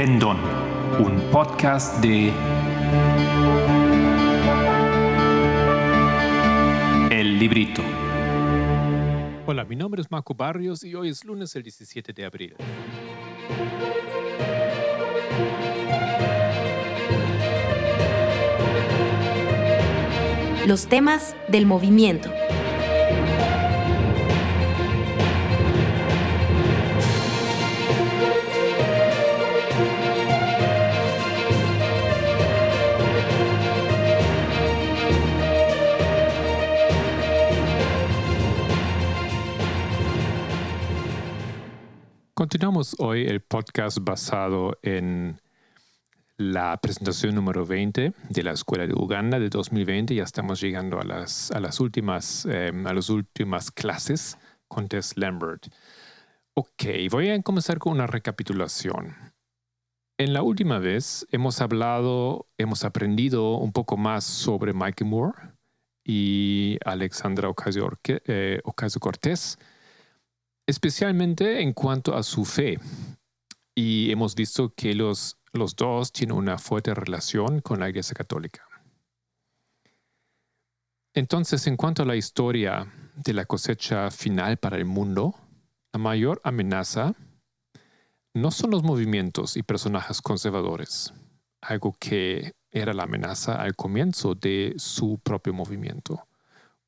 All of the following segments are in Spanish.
Pendón, un podcast de El Librito. Hola, mi nombre es Marco Barrios y hoy es lunes el 17 de abril. Los temas del movimiento. Continuamos hoy el podcast basado en la presentación número 20 de la Escuela de Uganda de 2020. Ya estamos llegando a las, a las, últimas, em, a las últimas clases con Tess Lambert. Ok, voy a comenzar con una recapitulación. En la última vez hemos hablado, hemos aprendido un poco más sobre Mike Moore y Alexandra Ocasio-Cortez. Eh, especialmente en cuanto a su fe. Y hemos visto que los, los dos tienen una fuerte relación con la Iglesia Católica. Entonces, en cuanto a la historia de la cosecha final para el mundo, la mayor amenaza no son los movimientos y personajes conservadores, algo que era la amenaza al comienzo de su propio movimiento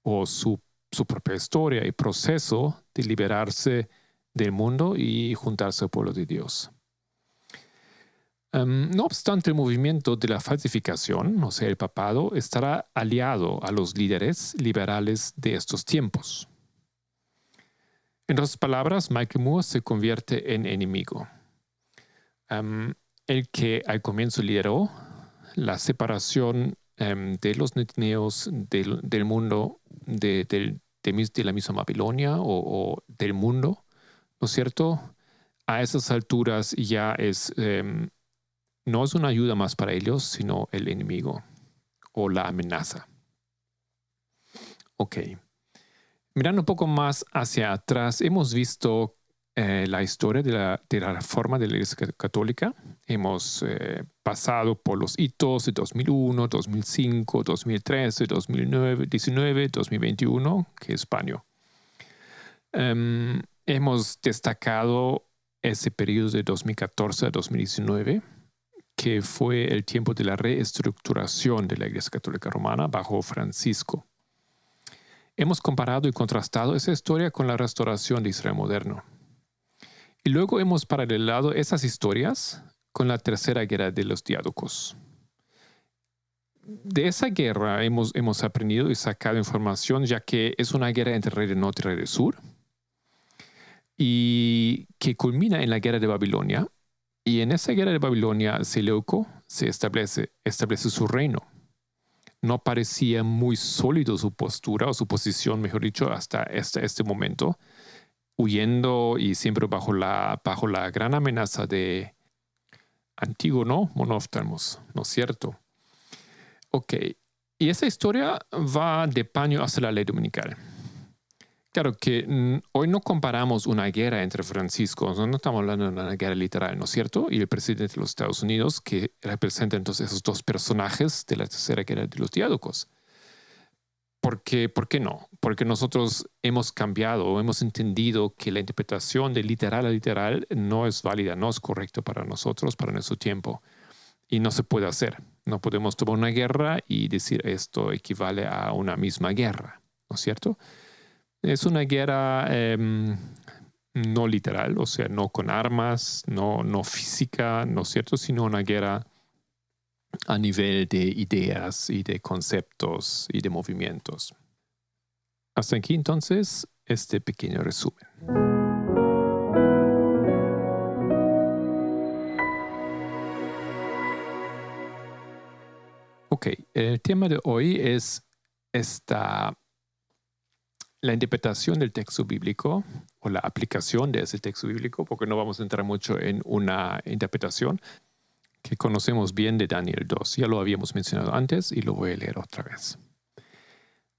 o su su propia historia y proceso de liberarse del mundo y juntarse al pueblo de Dios. Em, no obstante, el movimiento de la falsificación, o sea, el papado, estará aliado a los líderes liberales de estos tiempos. En otras palabras, Michael Moore se convierte en enemigo. Em, el que al comienzo lideró la separación em, de los neos del, mundo de, de, la misma Babilonia o, del mundo, ¿no es cierto? A esas alturas ya es, em, no es una ayuda más para ellos, sino el enemigo o la amenaza. Ok. Mirando un poco más hacia atrás, hemos visto eh, la historia de la, de la, reforma de la Iglesia Católica. Hemos eh, pasado por los hitos de 2001, 2005, 2013, 2019, 2021, que es España. Em, hemos destacado ese periodo de 2014 a 2019, que fue el tiempo de la reestructuración de la Iglesia Católica Romana bajo Francisco. Hemos comparado y contrastado esa historia con la restauración de Israel moderno. Y luego hemos paralelado esas historias con la tercera guerra de los diádocos. De esa guerra hemos, hemos aprendido y sacado información, ya que es una guerra entre rey del norte y rey del sur, y que culmina en la guerra de Babilonia. Y en esa guerra de Babilonia, Seleuco se establece, establece su reino. No parecía muy sólido su postura o su posición, mejor dicho, hasta este, este momento huyendo y siempre bajo la, bajo la gran amenaza de Antígono Monóftalmos, ¿no es cierto? Ok, y esa historia va de paño hacia la ley dominical. Claro que mm, hoy no comparamos una guerra entre Francisco, no estamos hablando de una guerra literal, ¿no es cierto? Y el presidente de los Estados Unidos, que representa entonces esos dos personajes de la tercera guerra de los diádocos. ¿Por qué, ¿Por qué no? Porque nosotros hemos cambiado, hemos entendido que la interpretación de literal a literal no es válida, no es correcto para nosotros, para nuestro tiempo. Y no se puede hacer. No podemos tomar una guerra y decir esto equivale a una misma guerra, ¿no es cierto? Es una guerra em, no literal, o sea, no con armas, no, no física, ¿no es cierto? Sino una guerra a nivel de ideas y de conceptos y de movimientos. Hasta aquí entonces este pequeño resumen. Ok, el tema de hoy es esta, la interpretación del texto bíblico o la aplicación de ese texto bíblico, porque no vamos a entrar mucho en una interpretación, que conocemos bien de Daniel 2. Ya lo habíamos mencionado antes y lo voy a leer otra vez.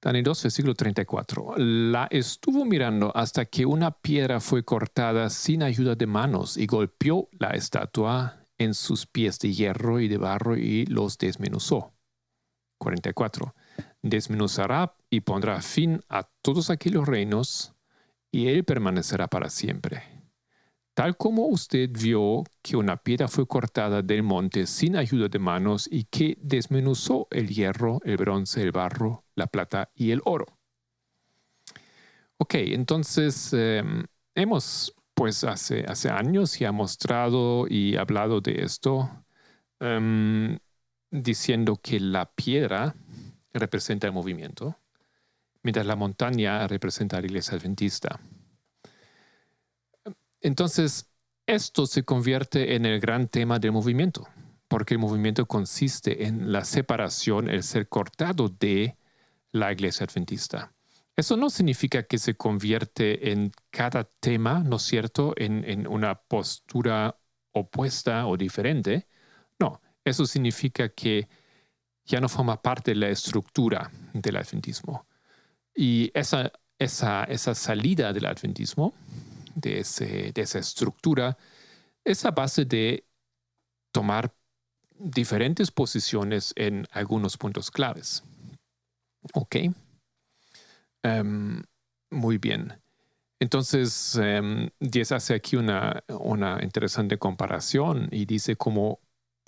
Daniel 2, versículo 34. La estuvo mirando hasta que una piedra fue cortada sin ayuda de manos y golpeó la estatua en sus pies de hierro y de barro y los desmenuzó. 44. Desmenuzará y pondrá fin a todos aquellos reinos y él permanecerá para siempre. Tal como usted vio que una piedra fue cortada del monte sin ayuda de manos y que desmenuzó el hierro, el bronce, el barro, la plata y el oro. Ok, entonces em, hemos pues hace, años ya mostrado y hablado de esto, em, diciendo que la piedra representa el movimiento, mientras la montaña representa la iglesia adventista. Entonces, esto se convierte en el gran tema del movimiento, porque el movimiento consiste en la separación, el ser cortado de la iglesia adventista. Eso no significa que se convierte en cada tema, ¿no es cierto?, en, una postura opuesta o diferente. No, eso significa que ya no forma parte de la estructura del adventismo. Y esa, esa, esa salida del adventismo, de, de esa estructura, es a base de tomar diferentes posiciones en algunos puntos claves. ¿Ok? Em, muy bien. Entonces, um, Diez hace aquí una, una, interesante comparación y dice cómo,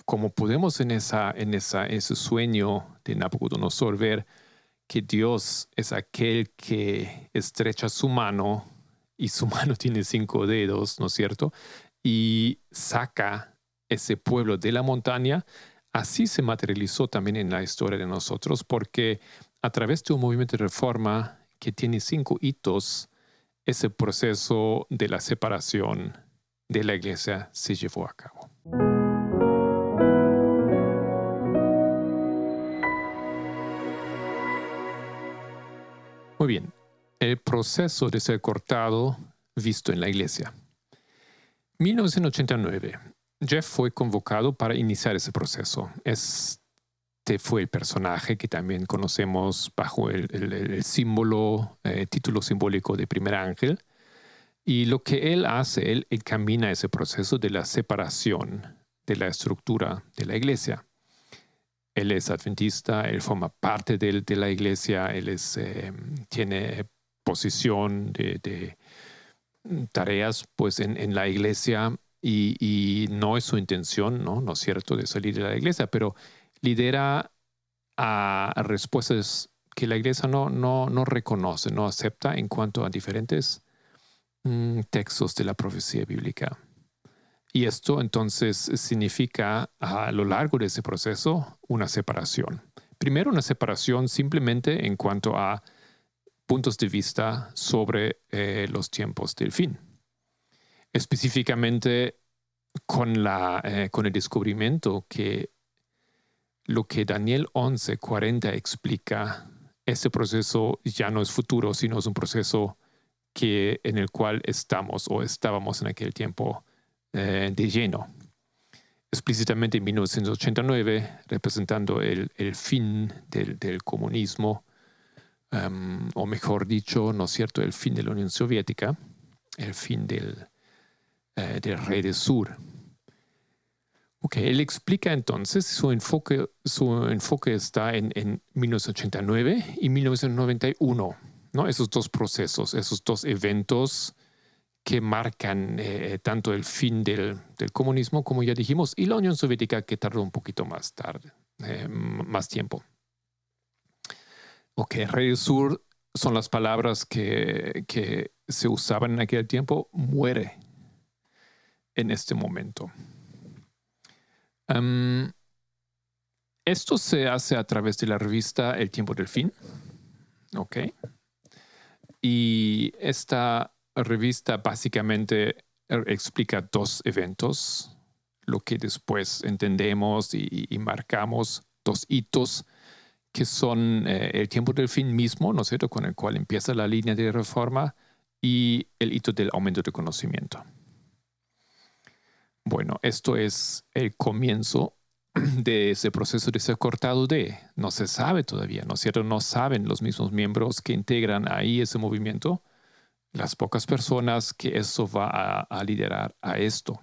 cómo podemos en, esa, en esa, ese sueño de Nabucodonosor ver que Dios es aquel que estrecha su mano y su mano tiene cinco dedos, ¿no es cierto? Y saca ese pueblo de la montaña. Así se materializó también en la historia de nosotros porque a través de un movimiento de reforma que tiene cinco hitos, ese proceso de la separación de la iglesia se llevó a cabo. Muy bien, el proceso de ser cortado visto en la iglesia. 1989, Jeff fue convocado para iniciar ese proceso. Es este fue el personaje que también conocemos bajo el, símbolo, eh, título simbólico de primer ángel. Y lo que él hace, él, camina ese proceso de la separación de la estructura de la iglesia. Él es adventista, él forma parte de, la iglesia, él es, eh, tiene posición de, tareas pues, en, la iglesia y, no es su intención, ¿no? ¿no es cierto?, de salir de la iglesia, pero lidera a respuestas que la iglesia no, no, no reconoce, no acepta en cuanto a diferentes mm, textos de la profecía bíblica. Y esto entonces significa a lo largo de ese proceso una separación. Primero una separación simplemente en cuanto a puntos de vista sobre eh, los tiempos del fin. Específicamente con, la, eh, con el descubrimiento que lo que Daniel 11:40 explica, este proceso ya no es futuro, sino es un proceso que, en el cual estamos o estábamos en aquel tiempo eh, de lleno. Explícitamente en 1989, representando el, fin del, comunismo, o mejor dicho, ¿no es cierto?, el fin de la Unión Soviética, el fin del, eh, del Rey del Sur. Ok, él explica entonces su enfoque, su enfoque está en, 1989 y 1991, ¿no? Esos dos procesos, esos dos eventos que marcan eh, tanto el fin del, comunismo, como ya dijimos, y la Unión Soviética que tardó un poquito más tarde, eh, más tiempo. Ok, Rey Sur son las palabras que, que se usaban en aquel tiempo, muere en este momento esto se hace a través de la revista El Tiempo del Fin. Ok. Y esta revista básicamente explica dos eventos, lo que después entendemos y, marcamos, dos hitos que son eh, el tiempo del fin mismo, ¿no es cierto?, con el cual empieza la línea de reforma y el hito del aumento de conocimiento. Bueno, esto es el comienzo de ese proceso de ser cortado de. No se sabe todavía, ¿no es cierto? No saben los mismos miembros que integran ahí ese movimiento, las pocas personas que eso va a, liderar a esto.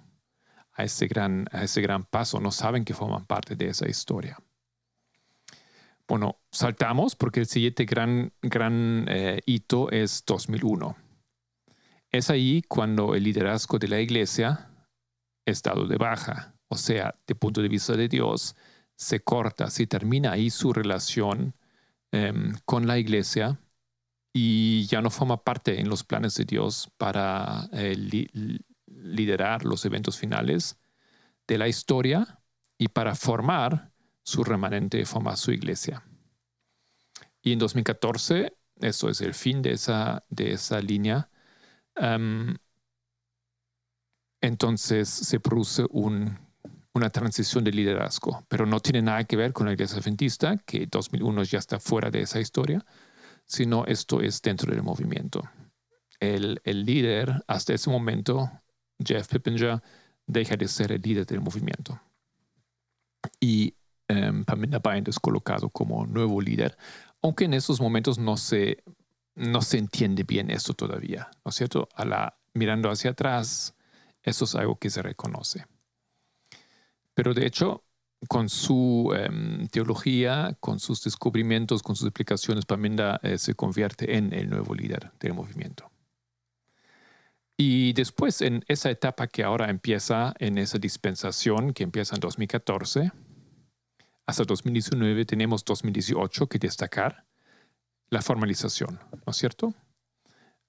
a ese gran, a ese gran paso, no saben que forman parte de esa historia. Bueno, saltamos porque el siguiente gran, gran eh, hito es 2001. Es ahí cuando el liderazgo de la iglesia es dado de baja, o sea, de punto de vista de Dios, se corta, se termina ahí su relación em, con la iglesia y ya no forma parte en los planes de Dios para eh, liderar los eventos finales de la historia y para formar su remanente, formar su iglesia. Y en 2014, eso es el fin de esa, de esa línea, em, entonces se produce una transición de liderazgo, pero no tiene nada que ver con la iglesia adventista, que 2001 ya está fuera de esa historia, sino esto es dentro del movimiento. El, el líder hasta ese momento Jeff Pippinger deja de ser el líder del movimiento. Y Pamela Bryant es colocado como nuevo líder, aunque en esos momentos no se, no se entiende bien eso todavía, ¿no es cierto? A la, mirando hacia atrás, eso es algo que se reconoce. Pero de hecho, con su em, teología, con sus descubrimientos, con sus explicaciones, Pamela eh, se convierte en el nuevo líder del movimiento. Y después, en esa etapa que ahora empieza, en esa dispensación que empieza en 2014, hasta 2019 tenemos 2018 que destacar, la formalización, ¿no es cierto?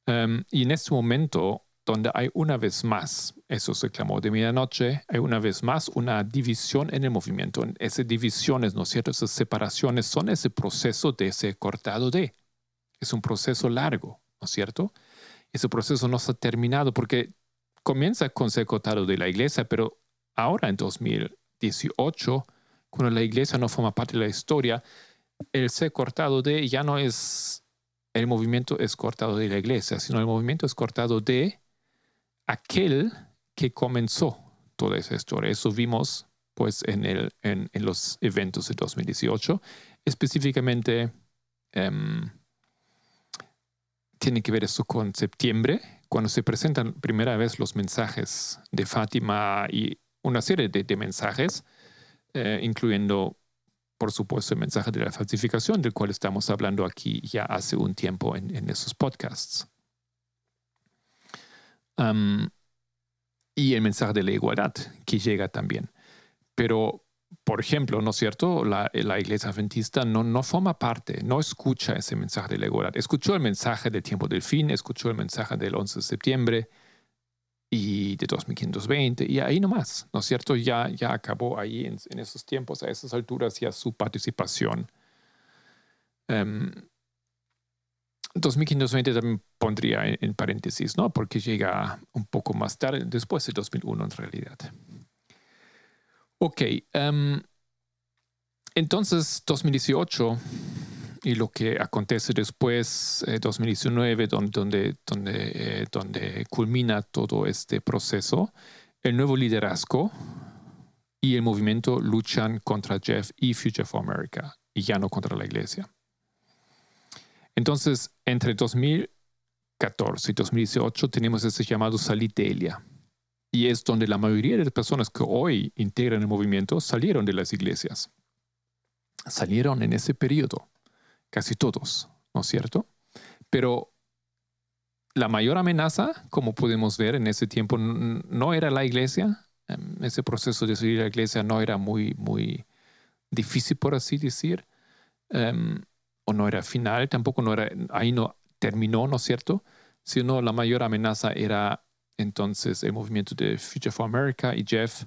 Em, y en este momento, donde hay una vez más, eso se clamó de medianoche, hay una vez más una división en el movimiento. Esas divisiones, ¿no es cierto? Esas separaciones son ese proceso de ese cortado de. Es un proceso largo, ¿no es cierto? ese proceso no ha terminado porque comienza con ser cortado de la iglesia, pero ahora en 2018, cuando la iglesia no forma parte de la historia, el ser cortado de ya no es el movimiento es cortado de la iglesia, sino el movimiento es cortado de aquel que comenzó toda esa historia. Eso vimos pues en, el, en, los eventos de 2018, específicamente em, tiene que ver eso con septiembre, cuando se presentan primera vez los mensajes de Fátima y una serie de, mensajes, eh, incluyendo, por supuesto, el mensaje de la falsificación, del cual estamos hablando aquí ya hace un tiempo en, esos podcasts. y el mensaje de la igualdad que llega también. Pero por ejemplo, ¿no es cierto? La, iglesia adventista no, no forma parte, no escucha ese mensaje de la igualdad. Escuchó el mensaje del tiempo del fin, escuchó el mensaje del 11 de septiembre y de 2520 y ahí nomás, ¿no es cierto? Ya, ya acabó ahí en, esos tiempos, a esas alturas ya su participación. 2520 em, también pondría en, paréntesis, ¿no? Porque llega un poco más tarde, después de 2001 en realidad. Ok, em, entonces 2018 y lo que acontece después, 2019, eh, donde, donde, donde, eh, donde culmina todo este proceso, el nuevo liderazgo y el movimiento luchan contra Jeff y Future for America y ya no contra la iglesia. Entonces, entre 2014 y 2018 tenemos ese llamado Salitelia y es donde la mayoría de las personas que hoy integran el movimiento salieron de las iglesias. Salieron en ese periodo, casi todos, ¿no es cierto? Pero la mayor amenaza, como podemos ver en ese tiempo, no era la iglesia. Em, ese proceso de salir de la iglesia no era muy, muy difícil, por así decir. Em, o no era final, tampoco no era, ahí no terminó, ¿no es cierto? Sino la mayor amenaza era entonces el movimiento de Future for America y Jeff,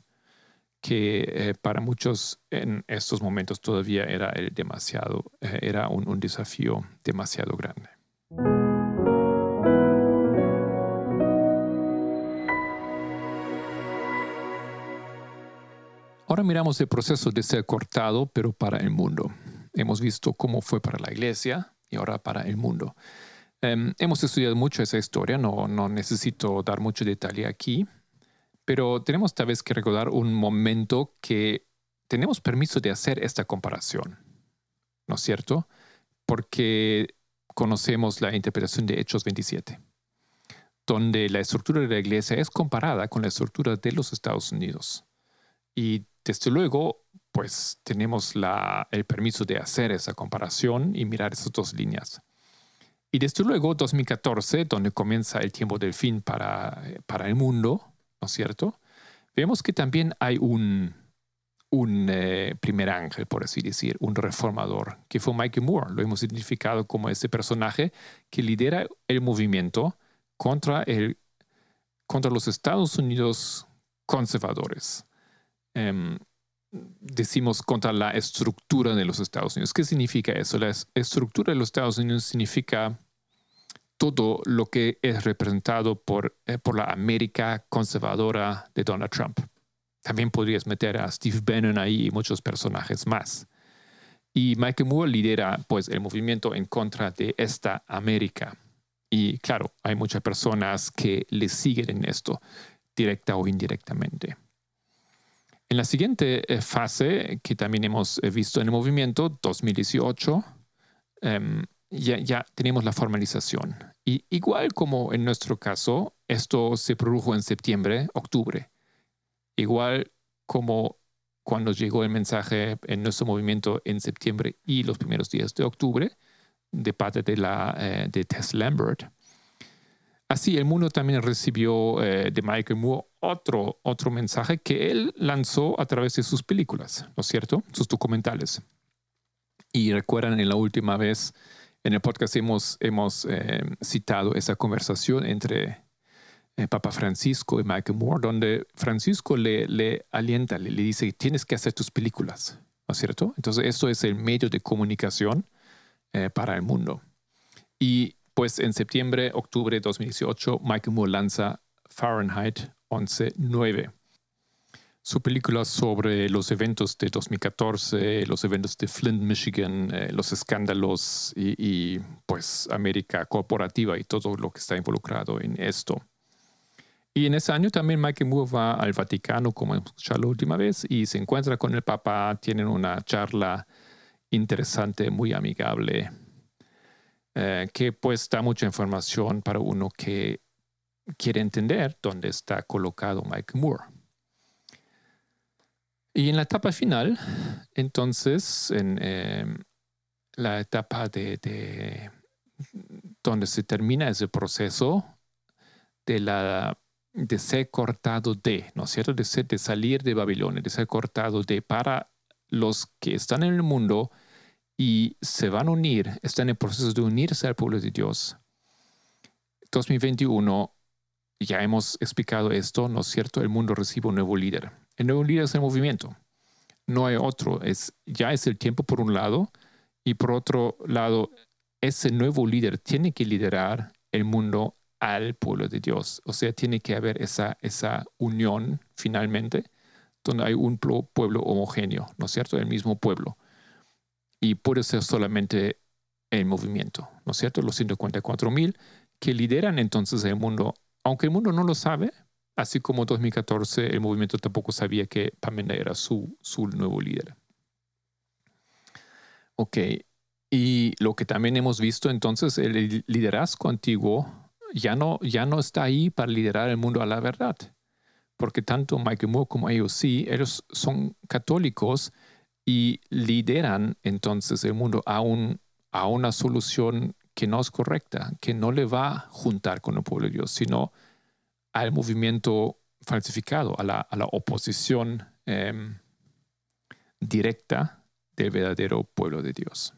que eh, para muchos en estos momentos todavía era demasiado, eh, era un, desafío demasiado grande. Ahora miramos el proceso de ser cortado, pero para el mundo. Hemos visto cómo fue para la iglesia y ahora para el mundo. Em, hemos estudiado mucho esa historia, no, no necesito dar mucho detalle aquí, pero tenemos tal vez que recordar un momento que tenemos permiso de hacer esta comparación, ¿no es cierto? Porque conocemos la interpretación de Hechos 27. donde la estructura de la iglesia es comparada con la estructura de los Estados Unidos. Y desde luego, pues tenemos el permiso de hacer esa comparación y mirar esas dos líneas. Y desde luego, 2014, donde comienza el tiempo del fin para, para el mundo, ¿no es cierto? Vemos que también hay un, un eh, primer ángel, por así decir, un reformador, que fue Michael Moore. Lo hemos identificado como ese personaje que lidera el movimiento contra, el, contra los Estados Unidos conservadores. Em, decimos contra la estructura de los Estados Unidos. ¿Qué significa eso? La estructura de los Estados Unidos significa todo lo que es representado por, eh, por la América conservadora de Donald Trump. También podrías meter a Steve Bannon ahí y muchos personajes más. Y Michael Moore lidera pues el movimiento en contra de esta América. Y claro, hay muchas personas que le siguen en esto, directa o indirectamente. En la siguiente eh, fase que también hemos eh, visto en el movimiento, 2018, em, ya, ya, tenemos la formalización. Y igual como en nuestro caso, esto se produjo en septiembre, octubre. Igual como cuando llegó el mensaje en nuestro movimiento en septiembre y los primeros días de octubre, de parte de, la, eh, de Tess Lambert. Así, el mundo también recibió eh, de Michael Moore otro, otro mensaje que él lanzó a través de sus películas, ¿no es cierto? Sus documentales. Y recuerdan en la última vez, en el podcast hemos, hemos eh, citado esa conversación entre eh, Papa Francisco y Michael Moore, donde Francisco le, le alienta, le, le, dice, tienes que hacer tus películas, ¿no es cierto? Entonces, eso es el medio de comunicación eh, para el mundo. Y pues en septiembre, octubre de 2018, Michael Moore lanza Fahrenheit 11.9, su película sobre los eventos de 2014, los eventos de Flint, Michigan, eh, los escándalos y, pues América corporativa y todo lo que está involucrado en esto. Y en ese año también Michael Moore va al Vaticano, como hemos escuchado la última vez, y se encuentra con el Papa, tienen una charla interesante, muy amigable, eh, que pues da mucha información para uno que quiere entender dónde está colocado Michael Moore. Y en la etapa final, entonces, en em, la etapa de, de donde se termina ese proceso de la de ser cortado de, ¿no es cierto? De, ser, de salir de Babilonia, de ser cortado de para los que están en el mundo y se van a unir, están en el proceso de unirse al pueblo de Dios. 2021, ya hemos explicado esto, ¿no es cierto? El mundo recibe un nuevo líder. El nuevo líder es el movimiento. No hay otro. Es, ya es el tiempo por un lado y por otro lado, ese nuevo líder tiene que liderar el mundo al pueblo de Dios. O sea, tiene que haber esa, esa unión finalmente, donde hay un pueblo homogéneo, ¿no es cierto? El mismo pueblo. Y puede ser solamente el movimiento, ¿no es cierto? Los 144 mil que lideran entonces el mundo, aunque el mundo no lo sabe, así como 2014 el movimiento tampoco sabía que Pamela era su, su nuevo líder. Ok, y lo que también hemos visto entonces, el liderazgo antiguo ya no, ya no está ahí para liderar el mundo a la verdad. Porque tanto Michael Moore como ellos ellos son católicos y lideran entonces el mundo a, un, a una solución que no es correcta, que no le va a juntar con el pueblo de Dios, sino al movimiento falsificado, a la, a la oposición em, directa del verdadero pueblo de Dios.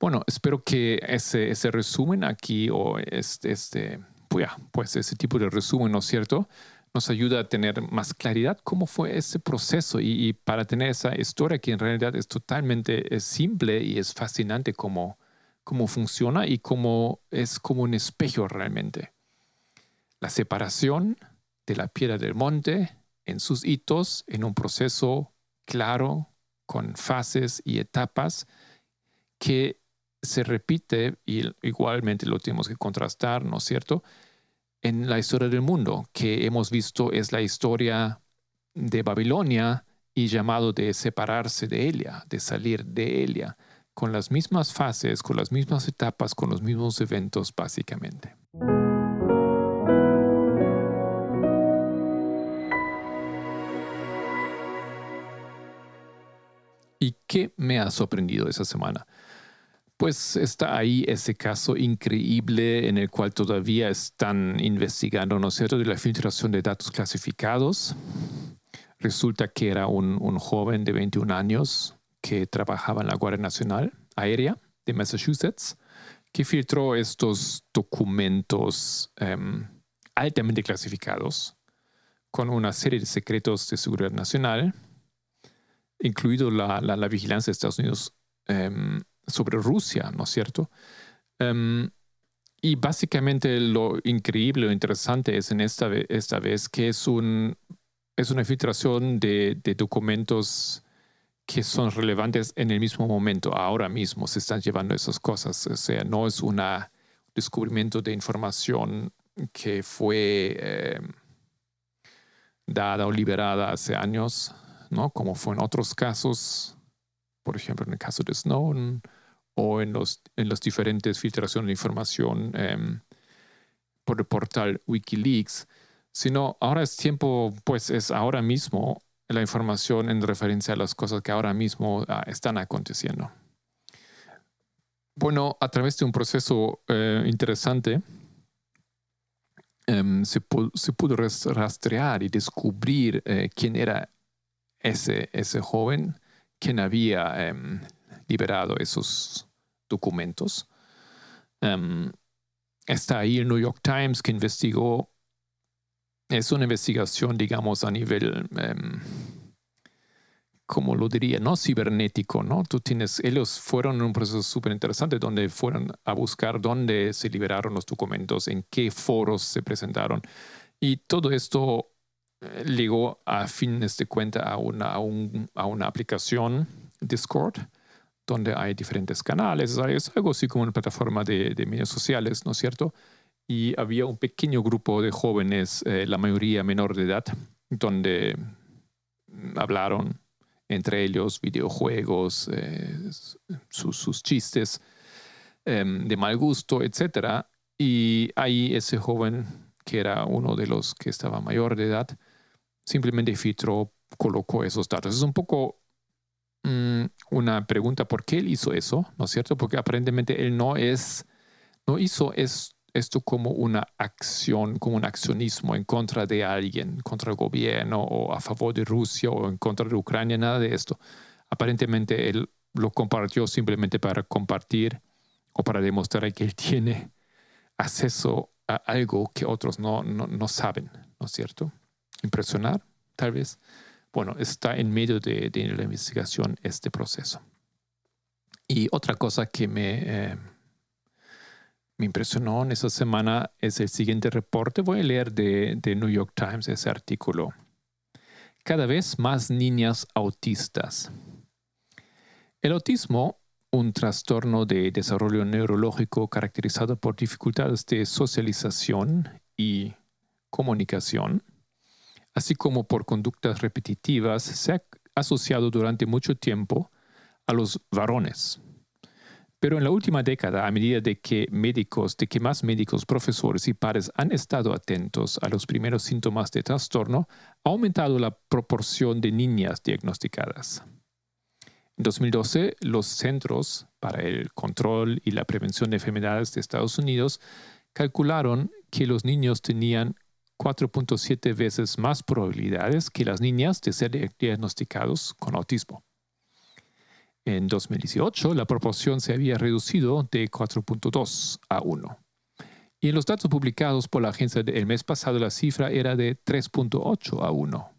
Bueno, espero que ese, ese resumen aquí o este, este pues, pues, ese tipo de resumen, ¿no es cierto? Nos ayuda a tener más claridad cómo fue ese proceso y, para tener esa historia que en realidad es totalmente simple y es fascinante cómo, cómo funciona y cómo es como un espejo realmente. La separación de la piedra del monte en sus hitos, en un proceso claro, con fases y etapas que se repite, y igualmente lo tenemos que contrastar, ¿no es cierto?, en la historia del mundo, que hemos visto es la historia de Babilonia y llamado de separarse de ella, de salir de ella, con las mismas fases, con las mismas etapas, con los mismos eventos, básicamente. ¿Y qué me ha sorprendido esa semana? Pues está ahí ese caso increíble en el cual todavía están investigando, ¿no es cierto?, de la filtración de datos clasificados. Resulta que era un, un joven de 21 años que trabajaba en la Guardia Nacional Aérea de Massachusetts, que filtró estos documentos em, altamente clasificados con una serie de secretos de seguridad nacional, incluido la, la, vigilancia de Estados Unidos em, sobre Rusia, ¿no es cierto? Em, y básicamente lo increíble, lo interesante es en esta, esta vez que es, un, es una filtración de, documentos que son relevantes en el mismo momento, ahora mismo se están llevando esas cosas. O sea, no es un descubrimiento de información que fue eh, dada o liberada hace años, ¿no? como fue en otros casos, por ejemplo, en el caso de Snowden o en los, en las diferentes filtraciones de información em, por el portal Wikileaks, sino ahora es tiempo, pues es ahora mismo la información en referencia a las cosas que ahora mismo ah, están aconteciendo. Bueno, a través de un proceso eh, interesante, em, se, pudo rastrear y descubrir eh, quién era ese, ese joven, quién había em, liberado esos documentos. Em, está ahí el New York Times que investigó es una investigación, digamos, a nivel, um, como lo diría, no cibernético, ¿no? Tú tienes, ellos fueron en un proceso súper interesante donde fueron a buscar dónde se liberaron los documentos, en qué foros se presentaron. Y todo esto eh, llegó a fines de cuenta a una, a, una aplicación, Discord, donde hay diferentes canales, es algo así como una plataforma de, de medios sociales, ¿no es cierto? y había un pequeño grupo de jóvenes, eh, la mayoría menor de edad, donde hablaron entre ellos videojuegos, eh, sus, chistes em, de mal gusto, etc. Y ahí ese joven, que era uno de los que estaba mayor de edad, simplemente filtró, colocó esos datos. Es un poco mm, una pregunta, ¿por qué él hizo eso? ¿No es cierto? Porque aparentemente él no es, no hizo esto esto como una acción, como un accionismo en contra de alguien, contra el gobierno o a favor de Rusia o en contra de Ucrania, nada de esto. Aparentemente él lo compartió simplemente para compartir o para demostrar que él tiene acceso a algo que otros no, no, saben, ¿no es cierto? Impresionar, tal vez. Bueno, está en medio de, la investigación este proceso. Y otra cosa que me... Eh, me impresionó en esa semana es el siguiente reporte. Voy a leer de, de New York Times ese artículo. Cada vez más niñas autistas. El autismo, un trastorno de desarrollo neurológico caracterizado por dificultades de socialización y comunicación, así como por conductas repetitivas, se ha asociado durante mucho tiempo a los varones pero en la última década, a medida de que médicos, de que más médicos, profesores y padres han estado atentos a los primeros síntomas de trastorno, ha aumentado la proporción de niñas diagnosticadas. En 2012, los Centros para el Control y la Prevención de Enfermedades de Estados Unidos calcularon que los niños tenían 4.7 veces más probabilidades que las niñas de ser diagnosticados con autismo. En 2018, la proporción se había reducido de 4.2 a 1. Y en los datos publicados por la agencia el mes pasado, la cifra era de 3.8 a 1.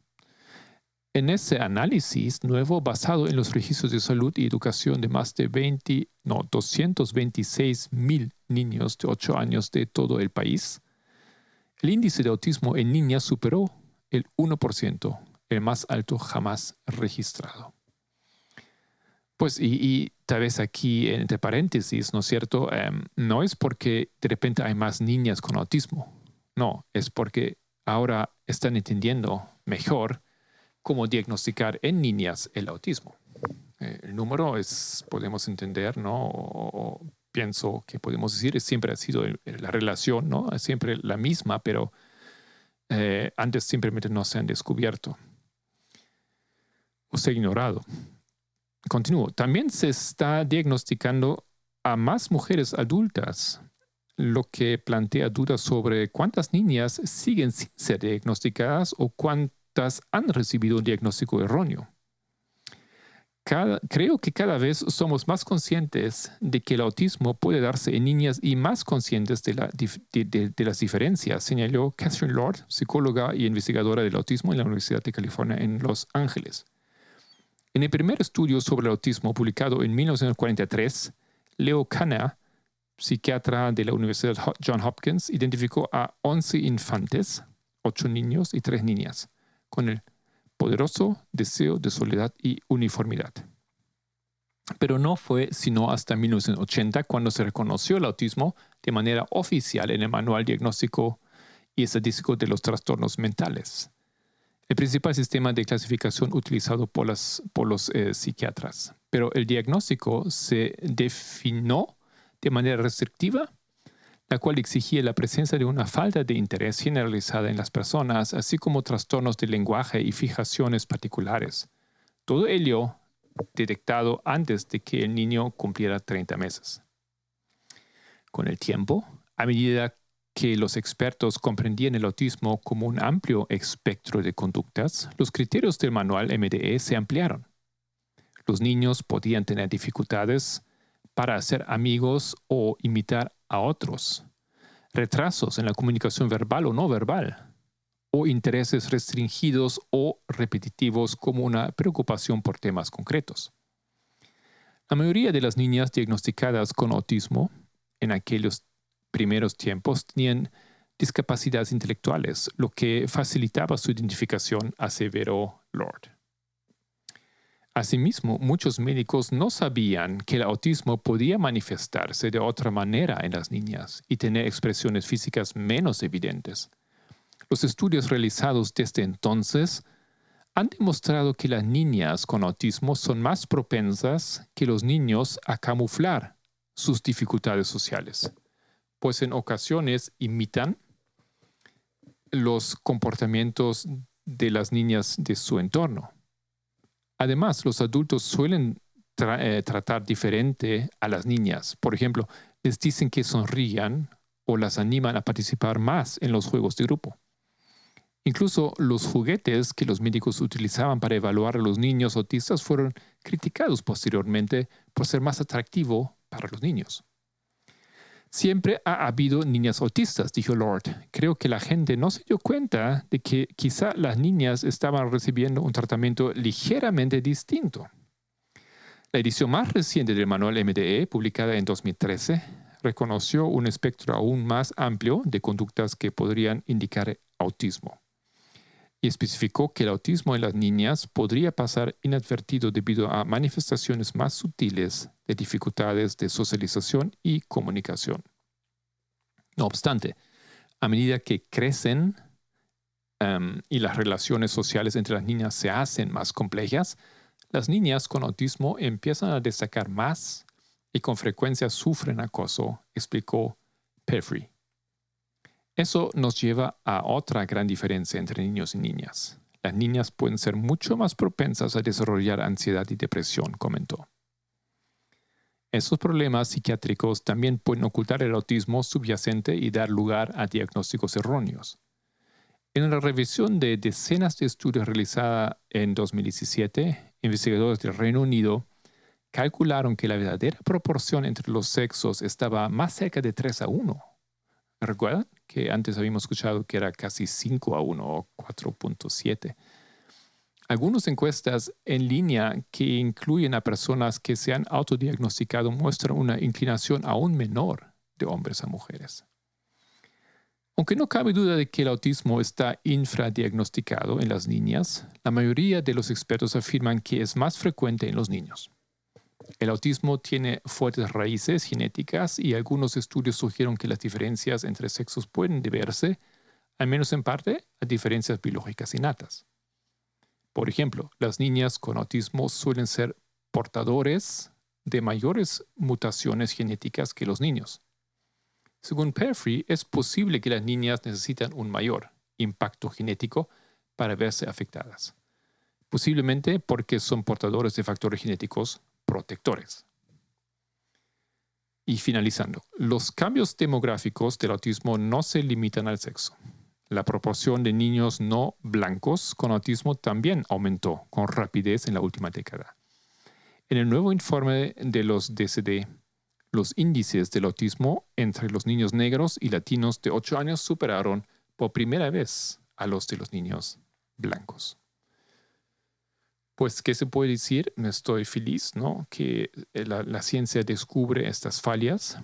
En ese análisis nuevo, basado en los registros de salud y educación de más de 20, no, 226 mil niños de 8 años de todo el país, el índice de autismo en niñas superó el 1%, el más alto jamás registrado. Pues y, tal vez aquí entre paréntesis, ¿no es cierto? Em, no es porque de repente hay más niñas con autismo, no, es porque ahora están entendiendo mejor cómo diagnosticar en niñas el autismo. Eh, el número es, podemos entender, ¿no? Pienso que podemos decir, siempre ha sido la relación, ¿no? Siempre la misma, pero eh, antes simplemente no se han descubierto o se ha ignorado. continúo. También se está diagnosticando a más mujeres adultas, lo que plantea dudas sobre cuántas niñas siguen sin ser diagnosticadas o cuántas han recibido un diagnóstico erróneo creo que cada vez somos más conscientes de que el autismo puede darse en niñas y más conscientes de, las diferencias, señaló Catherine Lord, psicóloga y investigadora del autismo en la Universidad de California en Los Ángeles. En el primer estudio sobre el autismo publicado en 1943, Leo Kanner, psiquiatra de la Universidad John Hopkins, identificó a 11 infantes, 8 niños y 3 niñas, con el poderoso deseo de soledad y uniformidad. Pero no fue sino hasta 1980 cuando se reconoció el autismo de manera oficial en el Manual Diagnóstico y Estadístico de los Trastornos Mentales, el principal sistema de clasificación utilizado por, los eh, psiquiatras. Pero el diagnóstico se definió de manera restrictiva la cual exigía la presencia de una falta de interés generalizada en las personas, así como trastornos de lenguaje y fijaciones particulares. Todo ello detectado antes de que el niño cumpliera 30 meses. Con el tiempo, a medida que los expertos comprendían el autismo como un amplio espectro de conductas, los criterios del manual MDE se ampliaron. Los niños podían tener dificultades para hacer amigos o imitar a otros, retrasos en la comunicación verbal o no verbal, o intereses restringidos o repetitivos como una preocupación por temas concretos. La mayoría de las niñas diagnosticadas con autismo en aquellos primeros tiempos tenían discapacidades intelectuales, lo que facilitaba su identificación, aseveró Lord. Asimismo, muchos médicos no sabían que el autismo podía manifestarse de otra manera en las niñas y tener expresiones físicas menos evidentes. Los estudios realizados desde entonces han demostrado que las niñas con autismo son más propensas que los niños a camuflar sus dificultades sociales, pues en ocasiones imitan los comportamientos de las niñas de su entorno. Además, los adultos suelen eh, tratar diferente a las niñas. Por ejemplo, les dicen que sonrían o las animan a participar más en los juegos de grupo. Incluso los juguetes que los médicos utilizaban para evaluar a los niños autistas fueron criticados posteriormente por ser más atractivo para los niños. Siempre ha habido niñas autistas, dijo Lord. Creo que la gente no se dio cuenta de que quizá las niñas estaban recibiendo un tratamiento ligeramente distinto. La edición más reciente del manual MDE, publicada en 2013, reconoció un espectro aún más amplio de conductas que podrían indicar autismo y especificó que el autismo en las niñas podría pasar inadvertido debido a manifestaciones más sutiles de dificultades de socialización y comunicación. No obstante, a medida que crecen em, y las relaciones sociales entre las niñas se hacen más complejas, las niñas con autismo empiezan a destacar más y con frecuencia sufren acoso, explicó Peffrey. Eso nos lleva a otra gran diferencia entre niños y niñas. Las niñas pueden ser mucho más propensas a desarrollar ansiedad y depresión, comentó. Esos problemas psiquiátricos también pueden ocultar el autismo subyacente y dar lugar a diagnósticos erróneos. En la revisión de decenas de estudios realizada en 2017, investigadores del Reino Unido calcularon que la verdadera proporción entre los sexos estaba más cerca de 3 a 1. ¿Recuerdan? Que antes habíamos escuchado que era casi 5 a 1 o 4.7. Algunas encuestas en línea que incluyen a personas que se han autodiagnosticado muestran una inclinación aún menor de hombres a mujeres. Aunque no cabe duda de que el autismo está infradiagnosticado en las niñas, la mayoría de los expertos afirman que es más frecuente en los niños. El autismo tiene fuertes raíces genéticas y algunos estudios sugieren que las diferencias entre sexos pueden deberse, al menos en parte, a diferencias biológicas innatas. Por ejemplo, las niñas con autismo suelen ser portadores de mayores mutaciones genéticas que los niños. Según Perfrey, es posible que las niñas necesitan un mayor impacto genético para verse afectadas. posiblemente porque son portadores de factores genéticos protectores. Y finalizando, los cambios demográficos del autismo no se limitan al sexo. La proporción de niños no blancos con autismo también aumentó con rapidez en la última década. En el nuevo informe de los DCD, los índices del autismo entre los niños negros y latinos de 8 años superaron por primera vez a los de los niños blancos. Pues, ¿qué se puede decir? Estoy feliz, ¿no? Que eh, la, ciencia descubre estas fallas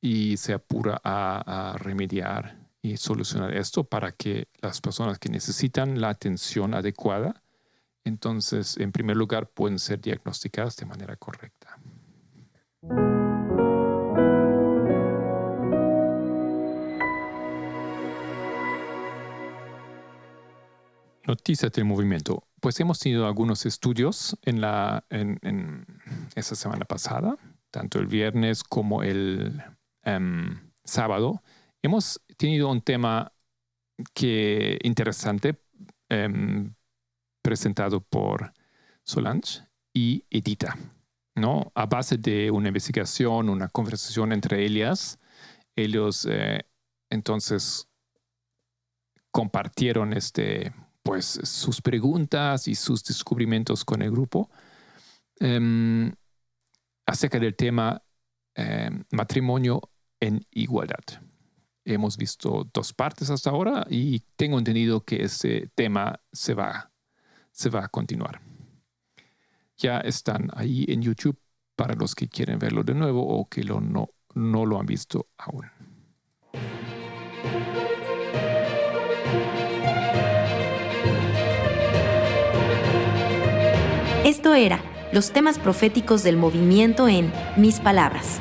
y se apura a, remediar y solucionar esto para que las personas que necesitan la atención adecuada, entonces, en primer lugar, pueden ser diagnosticadas de manera correcta. Noticias del movimiento. Pues hemos tenido algunos estudios en, la, en, esa semana pasada, tanto el viernes como el em, sábado. Hemos tenido un tema que interesante em, presentado por Solange y Edita, ¿no? A base de una investigación, una conversación entre ellas, ellos eh, entonces compartieron este pues sus preguntas y sus descubrimientos con el grupo em, acerca del tema em, matrimonio en igualdad. Hemos visto dos partes hasta ahora y tengo entendido que ese tema se va, se va a continuar. Ya están ahí en YouTube para los que quieren verlo de nuevo o que lo, no, no lo han visto aún. Esto era los temas proféticos del movimiento en Mis Palabras.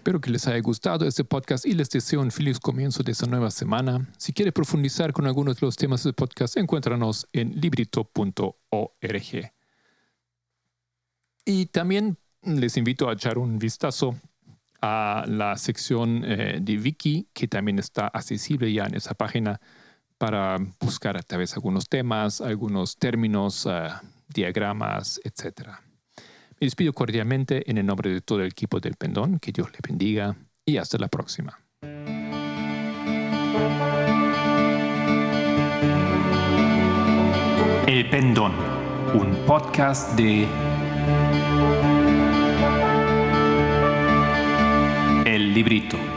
Espero que les haya gustado este podcast y les deseo un feliz comienzo de esta nueva semana. Si quiere profundizar con algunos de los temas del podcast, encuéntranos en librito.org. Y también les invito a echar un vistazo a la sección eh, de Wiki, que también está accesible ya en esa página para buscar a través algunos temas, algunos términos, eh, diagramas, etcétera. Me despido cordialmente en el nombre de todo el equipo del Pendón. Que Dios le bendiga y hasta la próxima. El Pendón, un podcast de El Librito.